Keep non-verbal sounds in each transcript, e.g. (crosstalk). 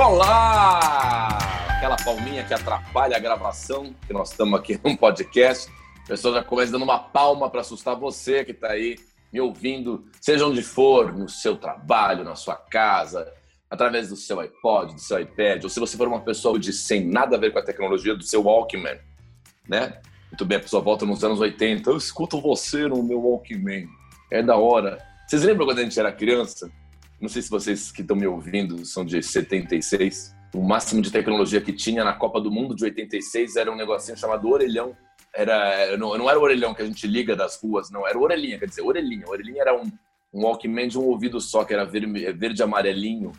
Olá! Aquela palminha que atrapalha a gravação, que nós estamos aqui num podcast. A pessoa já começa dando uma palma para assustar você que está aí me ouvindo, seja onde for, no seu trabalho, na sua casa, através do seu iPod, do seu iPad, ou se você for uma pessoa de sem nada a ver com a tecnologia, do seu Walkman, né? Muito bem, a pessoa volta nos anos 80, eu escuto você no meu Walkman, é da hora. Vocês lembram quando a gente era criança? Não sei se vocês que estão me ouvindo são de 76. O máximo de tecnologia que tinha na Copa do Mundo de 86 era um negocinho chamado orelhão. Era, não, não era o orelhão que a gente liga das ruas, não. Era orelhinha, quer dizer, orelhinha. Orelhinha era um, um Walkman de um ouvido só, que era verde, verde amarelinho.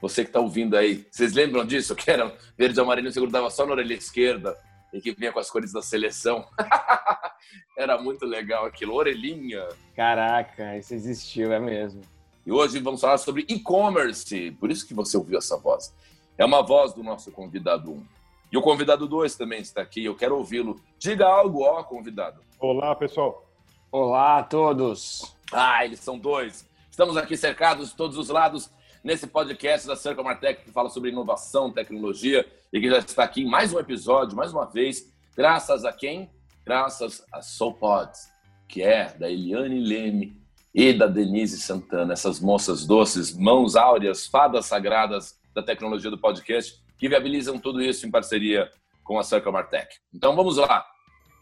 Você que está ouvindo aí, vocês lembram disso? Que era verde amarelinho, você grudava só na orelha esquerda e que vinha com as cores da seleção. (laughs) era muito legal aquilo, orelhinha. Caraca, isso existiu, é mesmo. E hoje vamos falar sobre e-commerce. Por isso que você ouviu essa voz. É uma voz do nosso convidado 1. E o convidado 2 também está aqui. Eu quero ouvi-lo. Diga algo, ó, convidado. Olá, pessoal. Olá a todos. Ah, eles são dois. Estamos aqui cercados de todos os lados nesse podcast da Circle Martech que fala sobre inovação, tecnologia e que já está aqui em mais um episódio, mais uma vez, graças a quem? Graças a SoulPods, que é da Eliane Leme e da Denise Santana, essas moças doces, mãos áureas, fadas sagradas da tecnologia do podcast, que viabilizam tudo isso em parceria com a Circle Martech. Então vamos lá.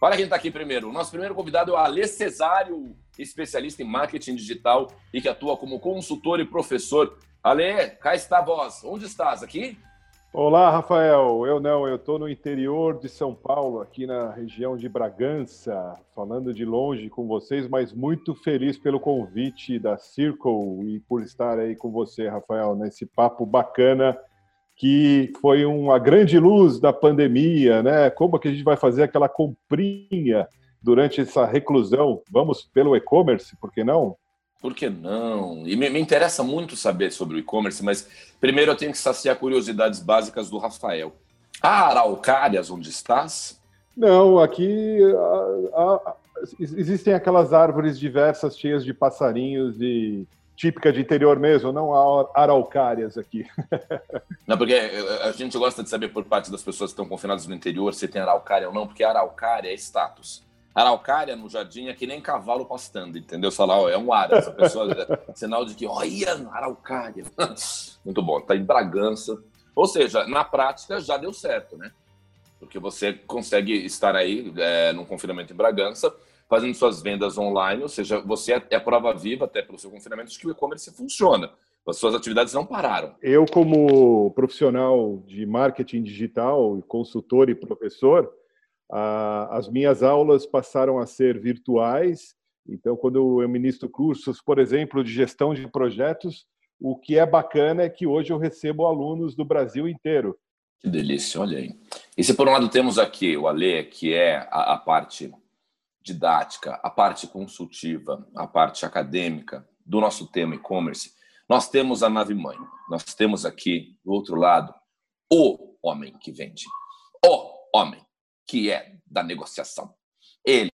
Olha quem está aqui primeiro. O nosso primeiro convidado é o Alê Cesário, especialista em marketing digital e que atua como consultor e professor. Alê, cá está a voz. Onde estás? Aqui? Olá, Rafael. Eu não, eu estou no interior de São Paulo, aqui na região de Bragança, falando de longe com vocês, mas muito feliz pelo convite da Circle e por estar aí com você, Rafael, nesse papo bacana que foi uma grande luz da pandemia, né? Como que a gente vai fazer aquela comprinha durante essa reclusão? Vamos pelo e-commerce, por que não? Por que não? E me, me interessa muito saber sobre o e-commerce, mas primeiro eu tenho que saciar curiosidades básicas do Rafael. Ah, Araucárias, onde estás? Não, aqui a, a, existem aquelas árvores diversas cheias de passarinhos e típica de interior mesmo, não há araucárias aqui. (laughs) Não, porque a gente gosta de saber por parte das pessoas que estão confinadas no interior se tem araucária ou não, porque araucária é status. Araucária no jardim é que nem cavalo pastando, entendeu? Você fala, ó, é um ar, essa pessoa, é (laughs) sinal de que, olha, araucária. (laughs) Muito bom, tá em Bragança. Ou seja, na prática já deu certo, né? Porque você consegue estar aí é, num confinamento em Bragança, fazendo suas vendas online, ou seja, você é, é prova viva, até pelo seu confinamento, de que o e-commerce funciona. As suas atividades não pararam. Eu, como profissional de marketing digital, consultor e professor, as minhas aulas passaram a ser virtuais. Então, quando eu ministro cursos, por exemplo, de gestão de projetos, o que é bacana é que hoje eu recebo alunos do Brasil inteiro. Que delícia, olha aí. E se por um lado temos aqui o Alê, que é a, a parte didática, a parte consultiva, a parte acadêmica do nosso tema e-commerce, nós temos a nave mãe. Nós temos aqui, do outro lado, o homem que vende. O homem que é da negociação. Ele,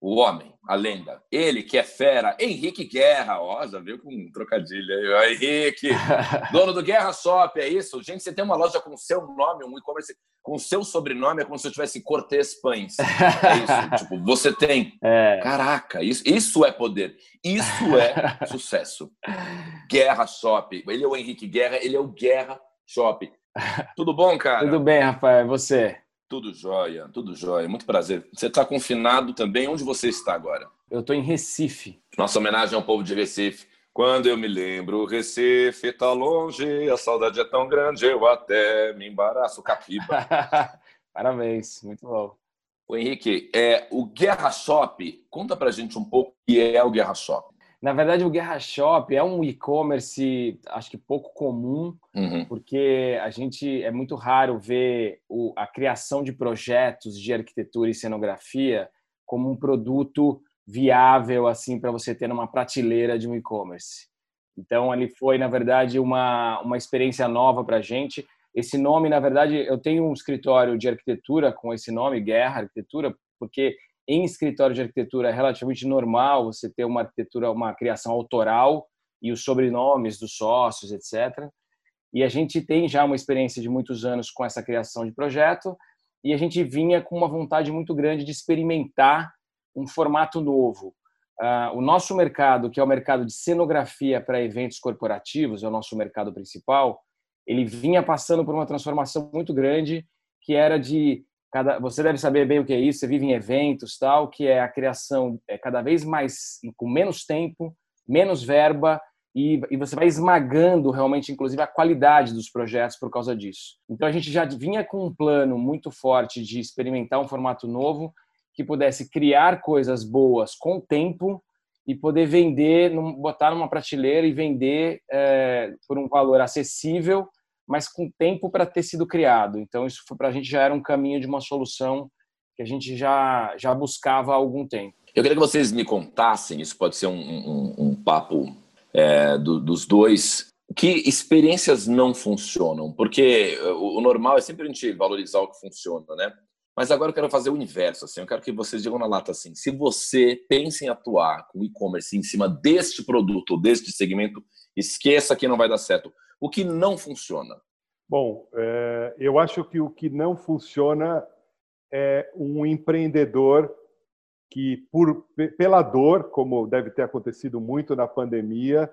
o homem, a lenda, ele que é fera, Henrique Guerra, ó, já viu com um trocadilho aí, ó, Henrique, (laughs) dono do Guerra Shop, é isso? Gente, você tem uma loja com o seu nome, um e-commerce com o seu sobrenome, é como se eu tivesse Cortez Pães. É isso, (laughs) tipo, você tem. É. Caraca, isso, isso é poder, isso é (laughs) sucesso. Guerra Shop, ele é o Henrique Guerra, ele é o Guerra Shop. Tudo bom, cara? Tudo bem, Rafael, e você? Tudo jóia, tudo jóia. Muito prazer. Você está confinado também. Onde você está agora? Eu estou em Recife. Nossa homenagem ao povo de Recife. Quando eu me lembro, Recife está longe, a saudade é tão grande, eu até me embaraço, capiba. (laughs) Parabéns, muito bom. O Henrique, é, o Guerra Shop, conta pra gente um pouco o que é o Guerra Shop. Na verdade, o Guerra Shop é um e-commerce, acho que pouco comum, uhum. porque a gente é muito raro ver o, a criação de projetos de arquitetura e cenografia como um produto viável assim para você ter numa prateleira de um e-commerce. Então, ele foi, na verdade, uma, uma experiência nova para a gente. Esse nome, na verdade, eu tenho um escritório de arquitetura com esse nome, Guerra Arquitetura, porque em escritório de arquitetura é relativamente normal você ter uma arquitetura, uma criação autoral e os sobrenomes dos sócios, etc. E a gente tem já uma experiência de muitos anos com essa criação de projeto e a gente vinha com uma vontade muito grande de experimentar um formato novo. Uh, o nosso mercado, que é o mercado de cenografia para eventos corporativos, é o nosso mercado principal, ele vinha passando por uma transformação muito grande, que era de cada, você deve saber bem o que é isso, você vive em eventos, tal, que é a criação é cada vez mais com menos tempo, menos verba e, e você vai esmagando realmente, inclusive, a qualidade dos projetos por causa disso. Então a gente já vinha com um plano muito forte de experimentar um formato novo que pudesse criar coisas boas com tempo e poder vender, botar numa prateleira e vender é, por um valor acessível, mas com tempo para ter sido criado. Então isso para a gente já era um caminho de uma solução que a gente já já buscava há algum tempo. Eu queria que vocês me contassem, isso pode ser um, um, um papo é, do, dos dois, que experiências não funcionam, porque o, o normal é sempre a gente valorizar o que funciona, né? Mas agora eu quero fazer o inverso, assim, eu quero que vocês digam na lata assim, se você pensa em atuar com e-commerce em cima deste produto, deste segmento, esqueça que não vai dar certo. O que não funciona? Bom, é, eu acho que o que não funciona é um empreendedor que, por, pela dor, como deve ter acontecido muito na pandemia,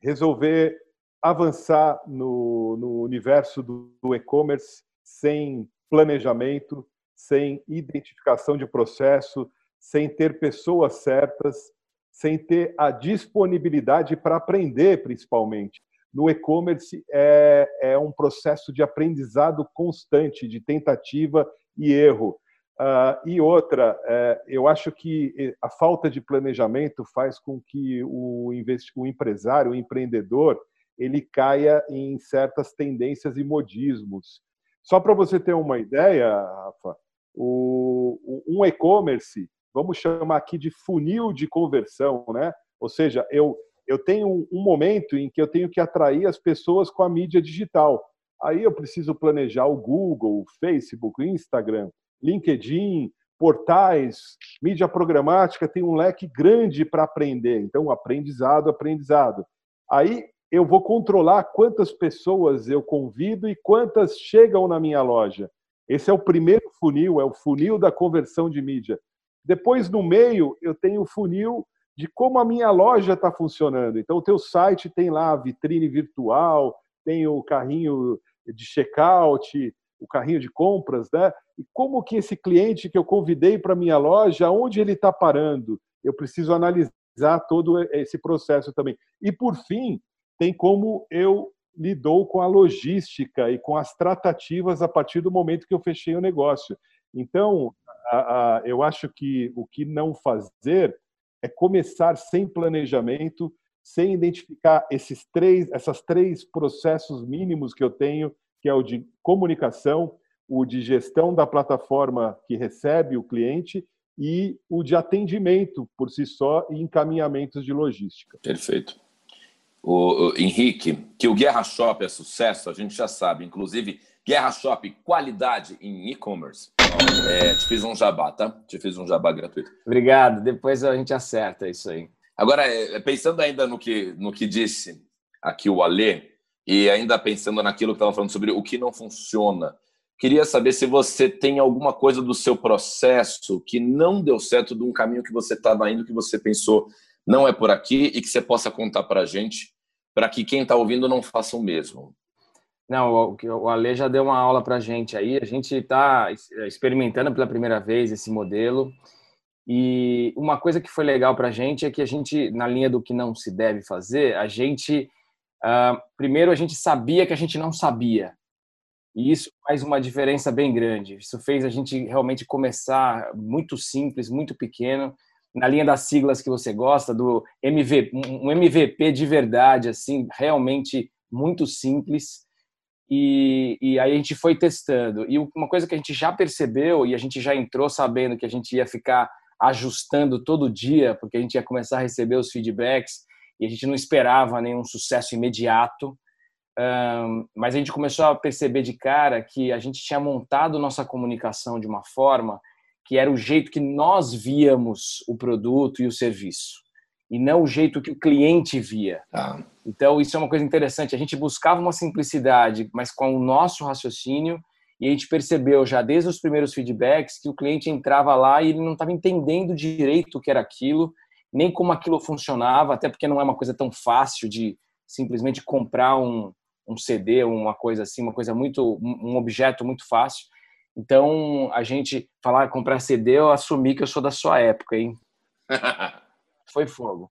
resolver avançar no, no universo do, do e-commerce sem planejamento, sem identificação de processo, sem ter pessoas certas, sem ter a disponibilidade para aprender, principalmente. No e-commerce é, é um processo de aprendizado constante, de tentativa e erro. Uh, e outra, uh, eu acho que a falta de planejamento faz com que o, o empresário, o empreendedor, ele caia em certas tendências e modismos. Só para você ter uma ideia, Rafa, o, um e-commerce, vamos chamar aqui de funil de conversão, né? Ou seja, eu, eu tenho um, momento em que eu tenho que atrair as pessoas com a mídia digital. Aí eu preciso planejar o Google, o Facebook, o Instagram, LinkedIn, portais, mídia programática, tem um leque grande para aprender. Então, aprendizado, aprendizado. Aí eu vou controlar quantas pessoas eu convido e quantas chegam na minha loja. Esse é o primeiro funil, é o funil da conversão de mídia. Depois, no meio, eu tenho o funil de como a minha loja está funcionando. Então, o teu site tem lá a vitrine virtual, tem o carrinho de checkout, o carrinho de compras, né? E como que esse cliente que eu convidei para minha loja, onde ele está parando? Eu preciso analisar todo esse processo também. E por fim, tem como eu lidou com a logística e com as tratativas a partir do momento que eu fechei o negócio. Então, a, a, eu acho que o que não fazer é começar sem planejamento, sem identificar esses três, essas três processos mínimos que eu tenho, que é o de comunicação, o de gestão da plataforma que recebe o cliente e o de atendimento por si só e encaminhamentos de logística. Perfeito o, o Henrique, que o Guerra Shop é sucesso, a gente já sabe. Inclusive, Guerra Shop, qualidade em e-commerce. É, te fiz um jabá, tá? Te fiz um jabá gratuito. Obrigado. Depois a gente acerta isso aí. Agora, é, pensando ainda no que, no que disse aqui o Alê, e ainda pensando naquilo que estava falando sobre o que não funciona, queria saber se você tem alguma coisa do seu processo que não deu certo de um caminho que você estava indo, que você pensou, não é por aqui e que você possa contar para a gente, para que quem está ouvindo não faça o mesmo. Não, o Ale já deu uma aula para a gente aí. A gente está experimentando pela primeira vez esse modelo. E uma coisa que foi legal para a gente é que a gente, na linha do que não se deve fazer, a gente, uh, primeiro, a gente sabia que a gente não sabia. E isso faz uma diferença bem grande. Isso fez a gente realmente começar muito simples, muito pequeno, na linha das siglas que você gosta, do MVP, um MVP de verdade, assim, realmente muito simples. E, e, aí a gente foi testando. E uma coisa que a gente já percebeu, e a gente já entrou sabendo que a gente ia ficar ajustando todo dia, porque a gente ia começar a receber os feedbacks, e a gente não esperava nenhum sucesso imediato. Um, mas a gente começou a perceber de cara que a gente tinha montado nossa comunicação de uma forma que era o jeito que nós víamos o produto e o serviço. e não o jeito que o cliente via. Ah. Então, isso é uma coisa interessante. A gente buscava uma simplicidade, mas com o nosso raciocínio, e a gente percebeu já desde os primeiros feedbacks que o cliente entrava lá e ele não estava entendendo direito o que era aquilo, nem como aquilo funcionava, até porque não é uma coisa tão fácil de simplesmente comprar um, um CD, uma coisa assim, uma coisa muito, um objeto muito fácil. Então, a gente falar comprar CD, eu assumi que eu sou da sua época, hein? (laughs) Foi fogo.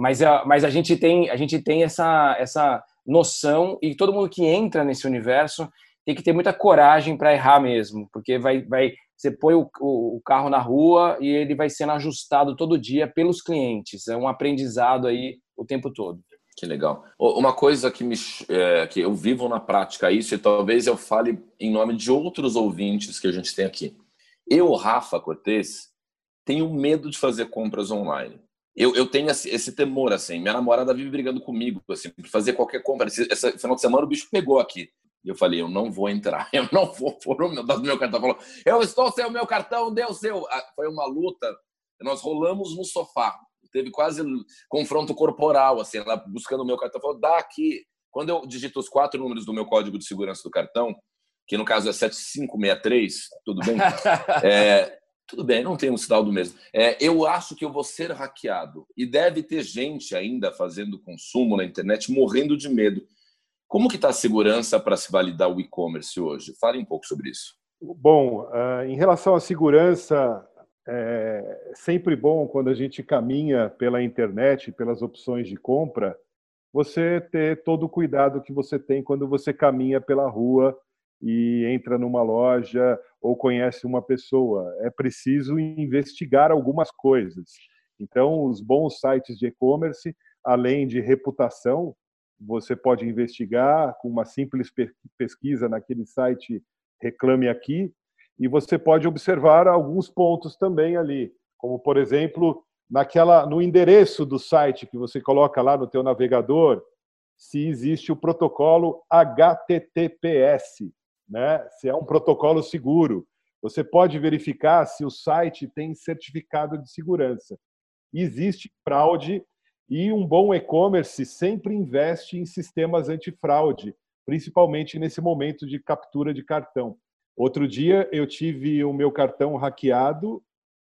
Mas, a, mas a gente tem, a gente tem essa, essa noção e todo mundo que entra nesse universo tem que ter muita coragem para errar mesmo, porque vai, vai, você põe o, o, carro na rua e ele vai sendo ajustado todo dia pelos clientes. É um aprendizado aí o tempo todo. Que legal. Uma coisa que, me, é, que eu vivo na prática isso, e talvez eu fale em nome de outros ouvintes que a gente tem aqui. Eu, Rafa Cortez, tenho medo de fazer compras online. Eu, eu tenho esse, esse, temor, assim. Minha namorada vive brigando comigo, assim, por fazer qualquer compra. Esse, esse, final de semana o bicho pegou aqui. E eu falei, eu não vou entrar, (laughs) eu não vou pôr o meu, do meu cartão. Falou, eu estou sem o meu cartão, deu seu. Ah, foi uma luta. Nós rolamos no sofá teve quase confronto corporal, assim, ela buscando o meu cartão, falou, dá aqui. Quando eu digito os quatro números do meu código de segurança do cartão, que no caso é 7563, tudo bem? (laughs) é, tudo bem, não tem um sinal do mesmo. É, eu acho que eu vou ser hackeado. E deve ter gente ainda fazendo consumo na internet morrendo de medo. Como que está a segurança para se validar o e-commerce hoje? Fale um pouco sobre isso. Bom, ah, em relação à segurança, é sempre bom quando a gente caminha pela internet, pelas opções de compra, você ter todo o cuidado que você tem quando você caminha pela rua e entra numa loja ou conhece uma pessoa. É preciso investigar algumas coisas. Então, os bons sites de e-commerce, além de reputação, você pode investigar com uma simples pesquisa naquele site Reclame Aqui, e você pode observar alguns pontos também ali, como por exemplo, naquela no endereço do site que você coloca lá no teu navegador, se existe o protocolo HTTPS, né? Se é um protocolo seguro. Você pode verificar se o site tem certificado de segurança. Existe fraude e um bom e-commerce sempre investe em sistemas antifraude, principalmente nesse momento de captura de cartão. Outro dia eu tive o meu cartão hackeado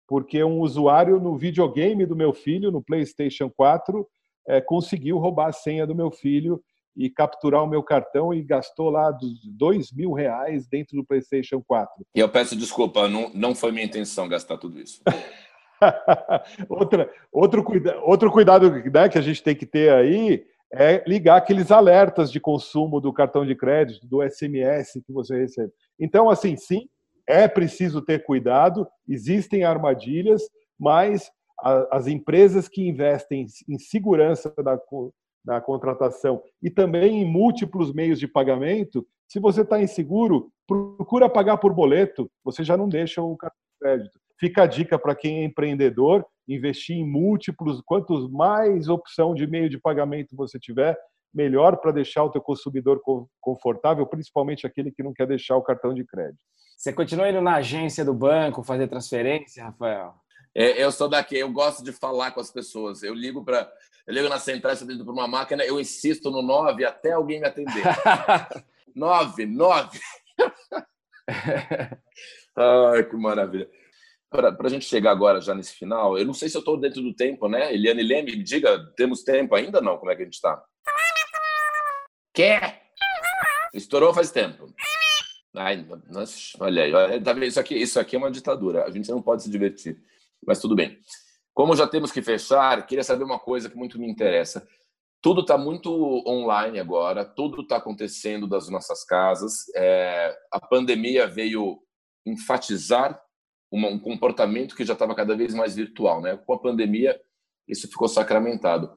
porque um usuário no videogame do meu filho, no PlayStation 4, é, conseguiu roubar a senha do meu filho e capturar o meu cartão e gastou lá dos dois mil reais dentro do PlayStation 4. E eu peço desculpa, não, não foi minha intenção gastar tudo isso. (laughs) Outra, outro, cuida, outro cuidado né, que a gente tem que ter aí é ligar aqueles alertas de consumo do cartão de crédito, do SMS que você recebe. Então, assim, sim, é preciso ter cuidado, existem armadilhas, mas as empresas que investem em segurança da, da contratação e também em múltiplos meios de pagamento, se você está inseguro, procura pagar por boleto, você já não deixa o cartão de crédito. Fica a dica para quem é empreendedor, investir em múltiplos, quantos mais opção de meio de pagamento você tiver, melhor para deixar o teu consumidor confortável, principalmente aquele que não quer deixar o cartão de crédito. Você continua indo na agência do banco fazer transferência, Rafael? É, eu sou daqui, eu gosto de falar com as pessoas. Eu ligo para, eu ligo na central, eu para uma máquina, eu insisto no 9 até alguém me atender. (laughs) 9, 9. Ai, que maravilha para a gente chegar agora já nesse final, eu não sei se eu estou dentro do tempo, né? Eliane Leme, me diga, temos tempo ainda não? Como é que a gente está? Quer? Estourou faz tempo. Ai, nossa, olha aí, olha, tá isso, aqui, isso aqui é uma ditadura. A gente não pode se divertir. Mas tudo bem. Como já temos que fechar, queria saber uma coisa que muito me interessa. Tudo está muito online agora, tudo está acontecendo das nossas casas. É, a pandemia veio enfatizar uma, um comportamento que já estava cada vez mais virtual. Né? Com a pandemia, isso ficou sacramentado.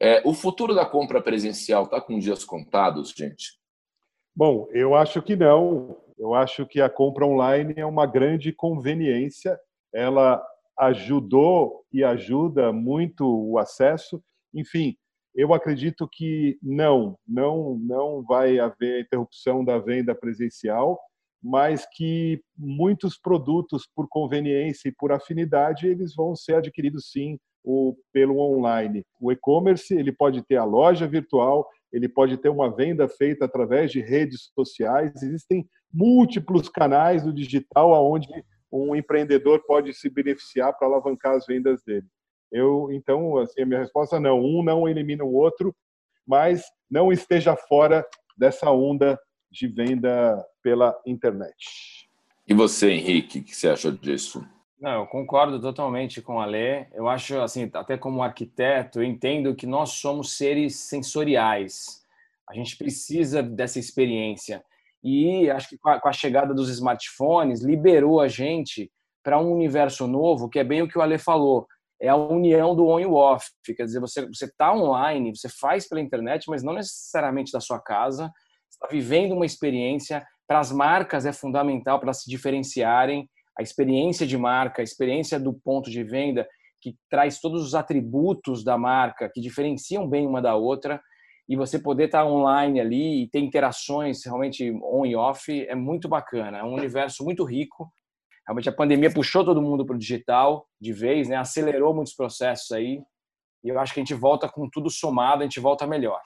É, o futuro da compra presencial está com dias contados, gente? Bom, eu acho que não. Eu acho que a compra online é uma grande conveniência. Ela ajudou e ajuda muito o acesso. Enfim, eu acredito que não, não, não vai haver interrupção da venda presencial mas que muitos produtos, por conveniência e por afinidade, eles vão ser adquiridos sim o, pelo online. O e-commerce ele pode ter a loja virtual, ele pode ter uma venda feita através de redes sociais. Existem múltiplos canais do digital aonde um empreendedor pode se beneficiar para alavancar as vendas dele. Eu, então, assim, a minha resposta é não. Um não elimina o outro, mas não esteja fora dessa onda de venda pela internet. E você, Henrique, o que você acha disso? Não, eu concordo totalmente com a Lê. Eu acho, assim, até como arquiteto, eu entendo que nós somos seres sensoriais. A gente precisa dessa experiência. E acho que com a, chegada dos smartphones, liberou a gente para um universo novo, que é bem o que o Ale falou. É a união do on e off. Quer dizer, você está online, você faz pela internet, mas não necessariamente da sua casa. está vivendo uma experiência. Para as marcas é fundamental para se diferenciarem a experiência de marca, a experiência do ponto de venda, que traz todos os atributos da marca, que diferenciam bem uma da outra, e você poder estar online ali e ter interações realmente on e off é muito bacana. É um universo muito rico. Realmente a pandemia puxou todo mundo para o digital de vez, né? acelerou muitos processos aí. E eu acho que a gente volta com tudo somado, a gente volta melhor.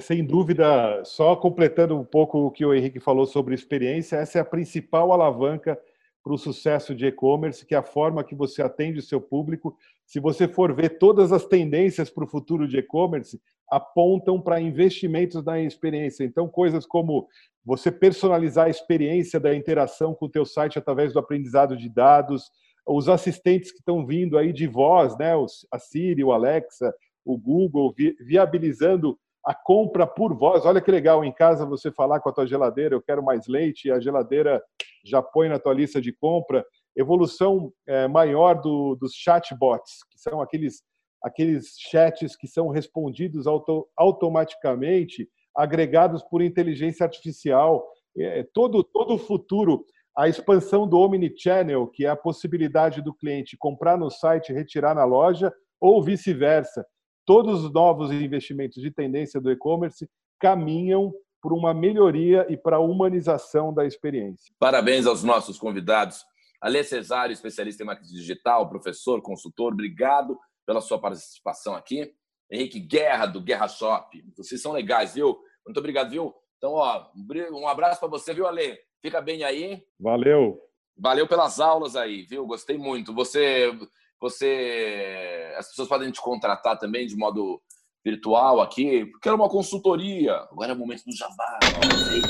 Sem dúvida, só completando um pouco o que o Henrique falou sobre experiência, essa é a principal alavanca para o sucesso de e-commerce, que é a forma que você atende o seu público. Se você for ver todas as tendências para o futuro de e-commerce, apontam para investimentos na experiência. Então, coisas como você personalizar a experiência da interação com o teu site através do aprendizado de dados, os assistentes que estão vindo aí de voz, né, a Siri, o Alexa, o Google, viabilizando a compra por voz. Olha que legal, em casa você falar com a tua geladeira, eu quero mais leite, e a geladeira já põe na tua lista de compra. Evolução é, maior do, dos chatbots, que são aqueles, aqueles chats que são respondidos auto, automaticamente, agregados por inteligência artificial. É, todo, todo o futuro, a expansão do Omnichannel, que é a possibilidade do cliente comprar no site e retirar na loja, ou vice-versa todos os novos investimentos de tendência do e-commerce caminham para uma melhoria e para a humanização da experiência. Parabéns aos nossos convidados. Alê Cesário, especialista em marketing digital, professor, consultor, obrigado pela sua participação aqui. Henrique Guerra, do Guerra Shop. Vocês são legais, viu? Muito obrigado, viu? Então, ó, um abraço para você, viu, Alê? Fica bem aí. Valeu. Valeu pelas aulas aí, viu? Gostei muito. Você você, as pessoas podem te contratar também de modo virtual aqui. Quero uma consultoria. Agora é o momento do jabá.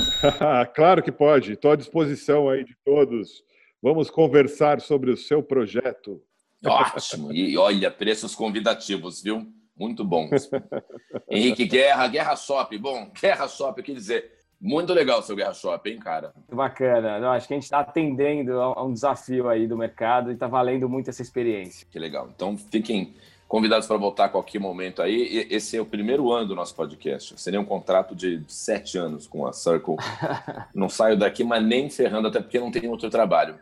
(laughs) claro que pode. Estou à disposição aí de todos. Vamos conversar sobre o seu projeto. Ótimo. E olha, preços convidativos, viu? Muito bons. (laughs) Henrique Guerra, Guerra Shop. Bom, Guerra Shop, quer dizer, muito legal o seu Guerra Shop, hein, cara? Muito bacana. Não, acho que a gente está atendendo a um desafio aí do mercado e está valendo muito essa experiência. Que legal. Então, fiquem convidados para voltar a qualquer momento aí. Esse é o primeiro ano do nosso podcast. Seria um contrato de sete anos com a Circle. (laughs) não saio daqui, mas nem ferrando, até porque não tem outro trabalho.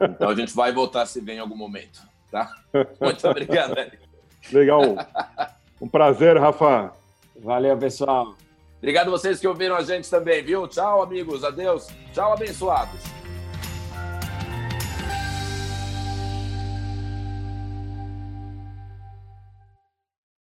Então, a gente vai voltar se ver em algum momento, tá? Muito obrigado, Eric. Legal. (laughs) Um prazer, Rafa. Valeu, pessoal. Obrigado vocês que ouviram a gente também, viu? Tchau, amigos. Adeus. Tchau, abençoados.